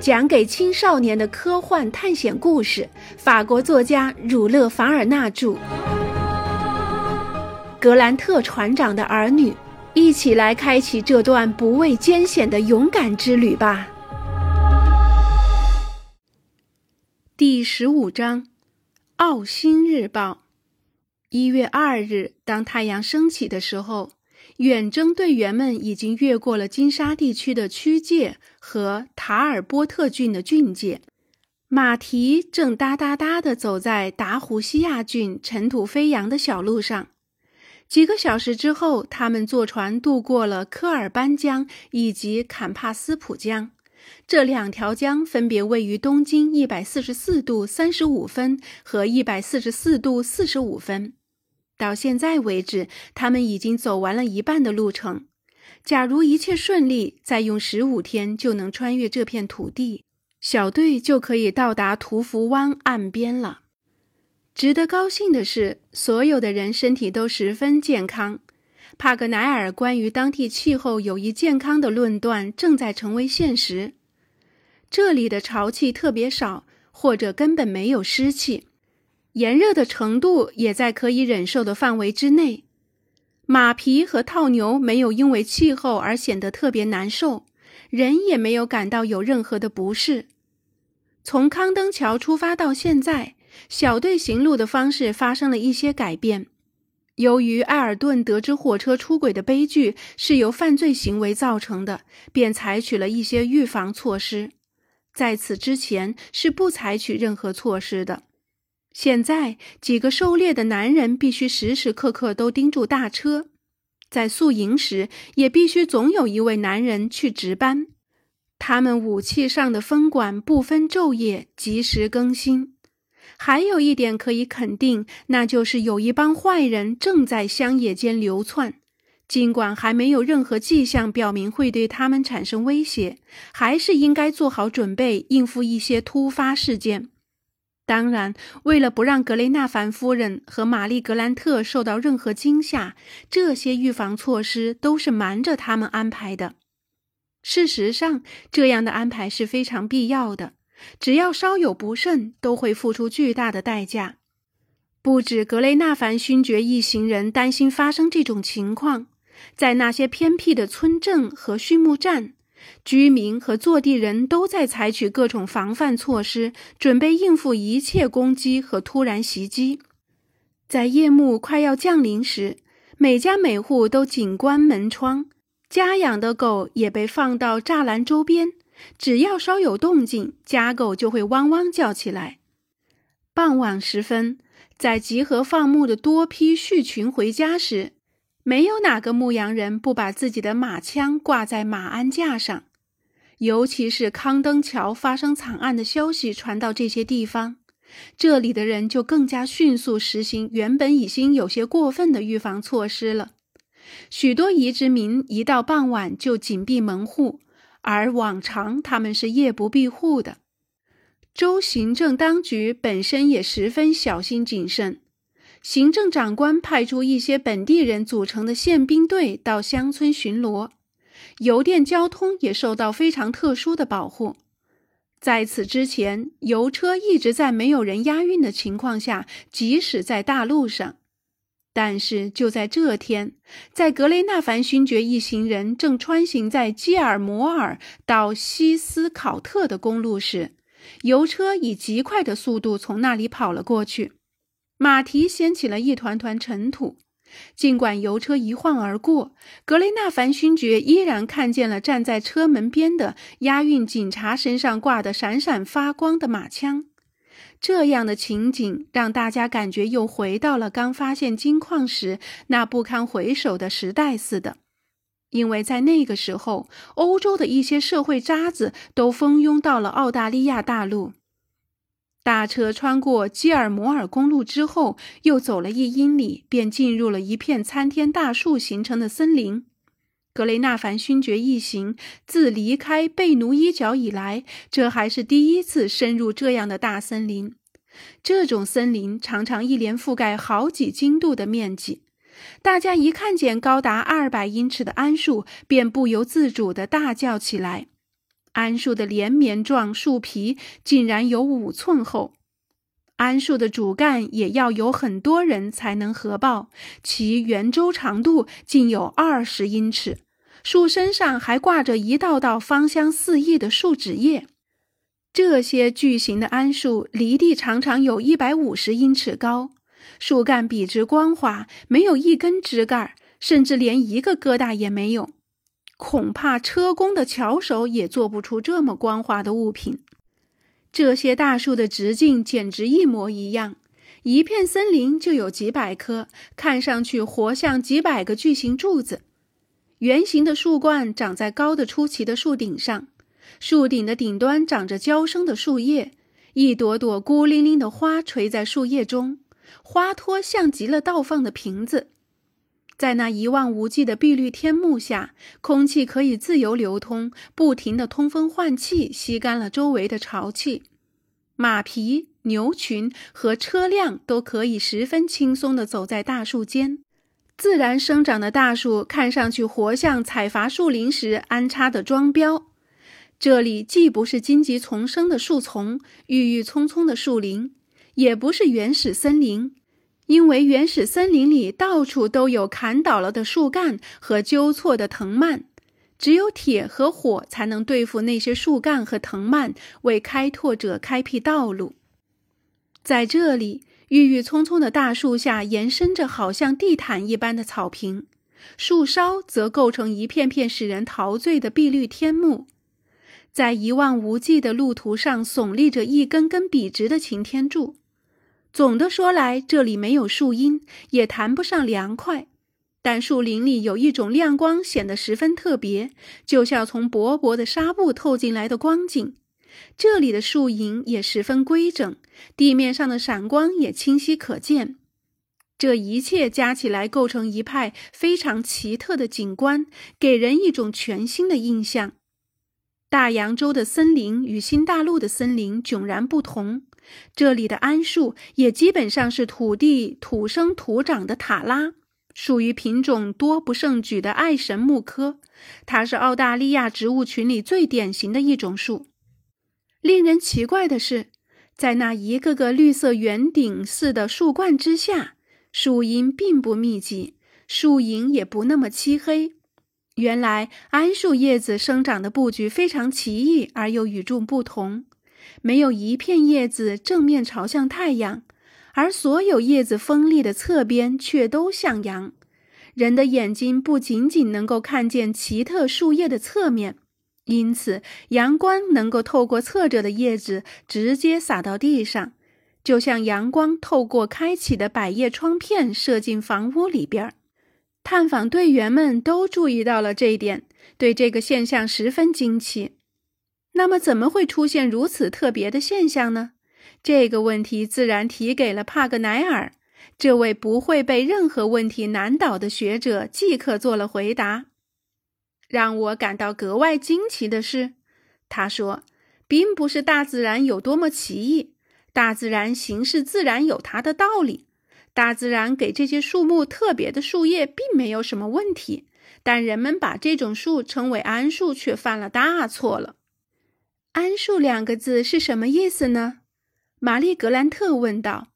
讲给青少年的科幻探险故事，法国作家儒勒·凡尔纳著。格兰特船长的儿女，一起来开启这段不畏艰险的勇敢之旅吧。第十五章，《奥星日报》。一月二日，当太阳升起的时候。远征队员们已经越过了金沙地区的区界和塔尔波特郡的郡界，马蹄正哒哒哒地走在达胡西亚郡尘土飞扬的小路上。几个小时之后，他们坐船渡过了科尔班江以及坎帕斯普江，这两条江分别位于东经一百四十四度三十五分和一百四十四度四十五分。到现在为止，他们已经走完了一半的路程。假如一切顺利，再用十五天就能穿越这片土地，小队就可以到达图福湾岸边了。值得高兴的是，所有的人身体都十分健康。帕格奈尔关于当地气候有益健康的论断正在成为现实。这里的潮气特别少，或者根本没有湿气。炎热的程度也在可以忍受的范围之内，马匹和套牛没有因为气候而显得特别难受，人也没有感到有任何的不适。从康登桥出发到现在，小队行路的方式发生了一些改变。由于埃尔顿得知火车出轨的悲剧是由犯罪行为造成的，便采取了一些预防措施。在此之前是不采取任何措施的。现在，几个狩猎的男人必须时时刻刻都盯住大车，在宿营时也必须总有一位男人去值班。他们武器上的分管不分昼夜，及时更新。还有一点可以肯定，那就是有一帮坏人正在乡野间流窜。尽管还没有任何迹象表明会对他们产生威胁，还是应该做好准备，应付一些突发事件。当然，为了不让格雷纳凡夫人和玛丽格兰特受到任何惊吓，这些预防措施都是瞒着他们安排的。事实上，这样的安排是非常必要的。只要稍有不慎，都会付出巨大的代价。不止格雷纳凡勋爵一行人担心发生这种情况，在那些偏僻的村镇和畜牧站。居民和坐地人都在采取各种防范措施，准备应付一切攻击和突然袭击。在夜幕快要降临时，每家每户都紧关门窗，家养的狗也被放到栅栏周边。只要稍有动静，家狗就会汪汪叫起来。傍晚时分，在集合放牧的多批畜群回家时。没有哪个牧羊人不把自己的马枪挂在马鞍架上，尤其是康登桥发生惨案的消息传到这些地方，这里的人就更加迅速实行原本已经有些过分的预防措施了。许多移植民一到傍晚就紧闭门户，而往常他们是夜不闭户的。州行政当局本身也十分小心谨慎。行政长官派出一些本地人组成的宪兵队到乡村巡逻，邮电交通也受到非常特殊的保护。在此之前，邮车一直在没有人押运的情况下即使在大路上。但是就在这天，在格雷纳凡勋爵一行人正穿行在基尔摩尔到西斯考特的公路时，邮车以极快的速度从那里跑了过去。马蹄掀起了一团团尘土，尽管油车一晃而过，格雷纳凡勋爵依然看见了站在车门边的押运警察身上挂的闪闪发光的马枪。这样的情景让大家感觉又回到了刚发现金矿时那不堪回首的时代似的，因为在那个时候，欧洲的一些社会渣子都蜂拥到了澳大利亚大陆。大车穿过基尔摩尔公路之后，又走了一英里，便进入了一片参天大树形成的森林。格雷纳凡勋爵一行自离开贝奴伊角以来，这还是第一次深入这样的大森林。这种森林常常一连覆盖好几经度的面积，大家一看见高达二百英尺的桉树，便不由自主地大叫起来。桉树的连绵状树皮竟然有五寸厚，桉树的主干也要有很多人才能合抱，其圆周长度竟有二十英尺。树身上还挂着一道道芳香四溢的树脂叶。这些巨型的桉树离地常常有一百五十英尺高，树干笔直光滑，没有一根枝干，甚至连一个疙瘩也没有。恐怕车工的巧手也做不出这么光滑的物品。这些大树的直径简直一模一样，一片森林就有几百棵，看上去活像几百个巨型柱子。圆形的树冠长在高的出奇的树顶上，树顶的顶端长着娇生的树叶，一朵朵孤零零的花垂在树叶中，花托像极了倒放的瓶子。在那一望无际的碧绿天幕下，空气可以自由流通，不停地通风换气，吸干了周围的潮气。马匹、牛群和车辆都可以十分轻松地走在大树间。自然生长的大树看上去活像采伐树林时安插的桩标。这里既不是荆棘丛生的树丛、郁郁葱葱的树林，也不是原始森林。因为原始森林里到处都有砍倒了的树干和纠错的藤蔓，只有铁和火才能对付那些树干和藤蔓，为开拓者开辟道路。在这里，郁郁葱葱的大树下延伸着好像地毯一般的草坪，树梢则构成一片片使人陶醉的碧绿天幕。在一望无际的路途上，耸立着一根根笔直的擎天柱。总的说来，这里没有树荫，也谈不上凉快。但树林里有一种亮光，显得十分特别，就像从薄薄的纱布透进来的光景。这里的树影也十分规整，地面上的闪光也清晰可见。这一切加起来，构成一派非常奇特的景观，给人一种全新的印象。大洋洲的森林与新大陆的森林迥然不同。这里的桉树也基本上是土地土生土长的塔拉，属于品种多不胜举的爱神木科。它是澳大利亚植物群里最典型的一种树。令人奇怪的是，在那一个个绿色圆顶似的树冠之下，树荫并不密集，树影也不那么漆黑。原来桉树叶子生长的布局非常奇异而又与众不同。没有一片叶子正面朝向太阳，而所有叶子锋利的侧边却都向阳。人的眼睛不仅仅能够看见奇特树叶的侧面，因此阳光能够透过侧着的叶子直接洒到地上，就像阳光透过开启的百叶窗片射进房屋里边。探访队员们都注意到了这一点，对这个现象十分惊奇。那么，怎么会出现如此特别的现象呢？这个问题自然提给了帕格奈尔，这位不会被任何问题难倒的学者，即刻做了回答。让我感到格外惊奇的是，他说，并不是大自然有多么奇异，大自然行事自然有它的道理，大自然给这些树木特别的树叶，并没有什么问题。但人们把这种树称为桉树，却犯了大错了。桉树两个字是什么意思呢？玛丽格兰特问道。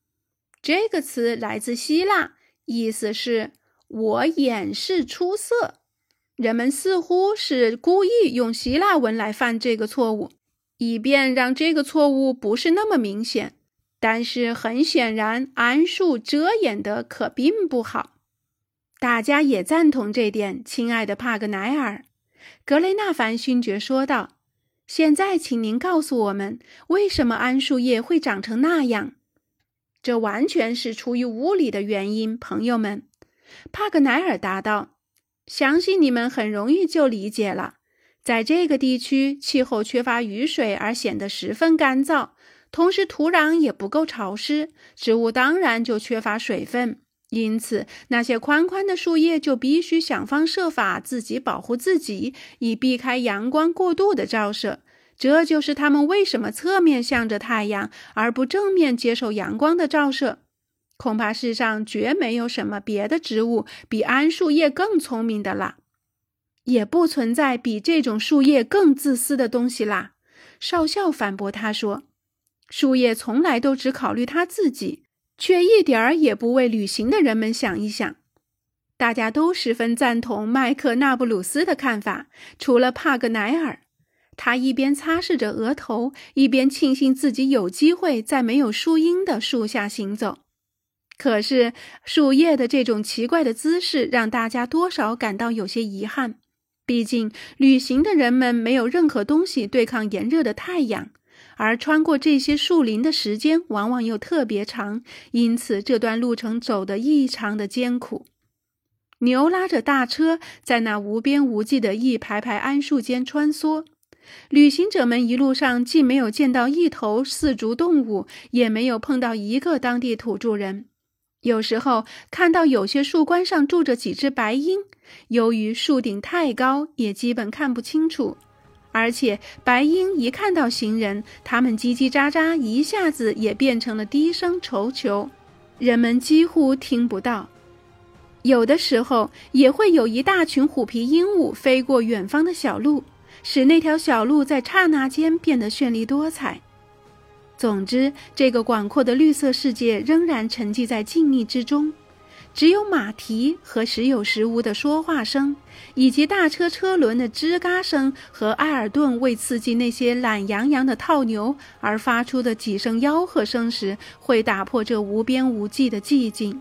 这个词来自希腊，意思是“我掩饰出色”。人们似乎是故意用希腊文来犯这个错误，以便让这个错误不是那么明显。但是很显然，桉树遮掩的可并不好。大家也赞同这点，亲爱的帕格奈尔。格雷纳凡勋爵说道。现在，请您告诉我们，为什么桉树叶会长成那样？这完全是出于物理的原因，朋友们。帕格奈尔答道：“相信你们很容易就理解了。在这个地区，气候缺乏雨水，而显得十分干燥，同时土壤也不够潮湿，植物当然就缺乏水分。”因此，那些宽宽的树叶就必须想方设法自己保护自己，以避开阳光过度的照射。这就是它们为什么侧面向着太阳，而不正面接受阳光的照射。恐怕世上绝没有什么别的植物比桉树叶更聪明的了。也不存在比这种树叶更自私的东西啦。少校反驳他说：“树叶从来都只考虑他自己，却一点儿也不为旅行的人们想一想。”大家都十分赞同麦克纳布鲁斯的看法，除了帕格奈尔。他一边擦拭着额头，一边庆幸自己有机会在没有树荫的树下行走。可是，树叶的这种奇怪的姿势让大家多少感到有些遗憾。毕竟，旅行的人们没有任何东西对抗炎热的太阳，而穿过这些树林的时间往往又特别长，因此这段路程走得异常的艰苦。牛拉着大车在那无边无际的一排排桉树间穿梭，旅行者们一路上既没有见到一头四足动物，也没有碰到一个当地土著人。有时候看到有些树冠上住着几只白鹰，由于树顶太高，也基本看不清楚。而且白鹰一看到行人，它们叽叽喳喳，一下子也变成了低声愁求，人们几乎听不到。有的时候也会有一大群虎皮鹦鹉飞过远方的小路，使那条小路在刹那间变得绚丽多彩。总之，这个广阔的绿色世界仍然沉寂在静谧之中，只有马蹄和时有时无的说话声，以及大车车轮的吱嘎声和埃尔顿为刺激那些懒洋洋的套牛而发出的几声吆喝声时，会打破这无边无际的寂静。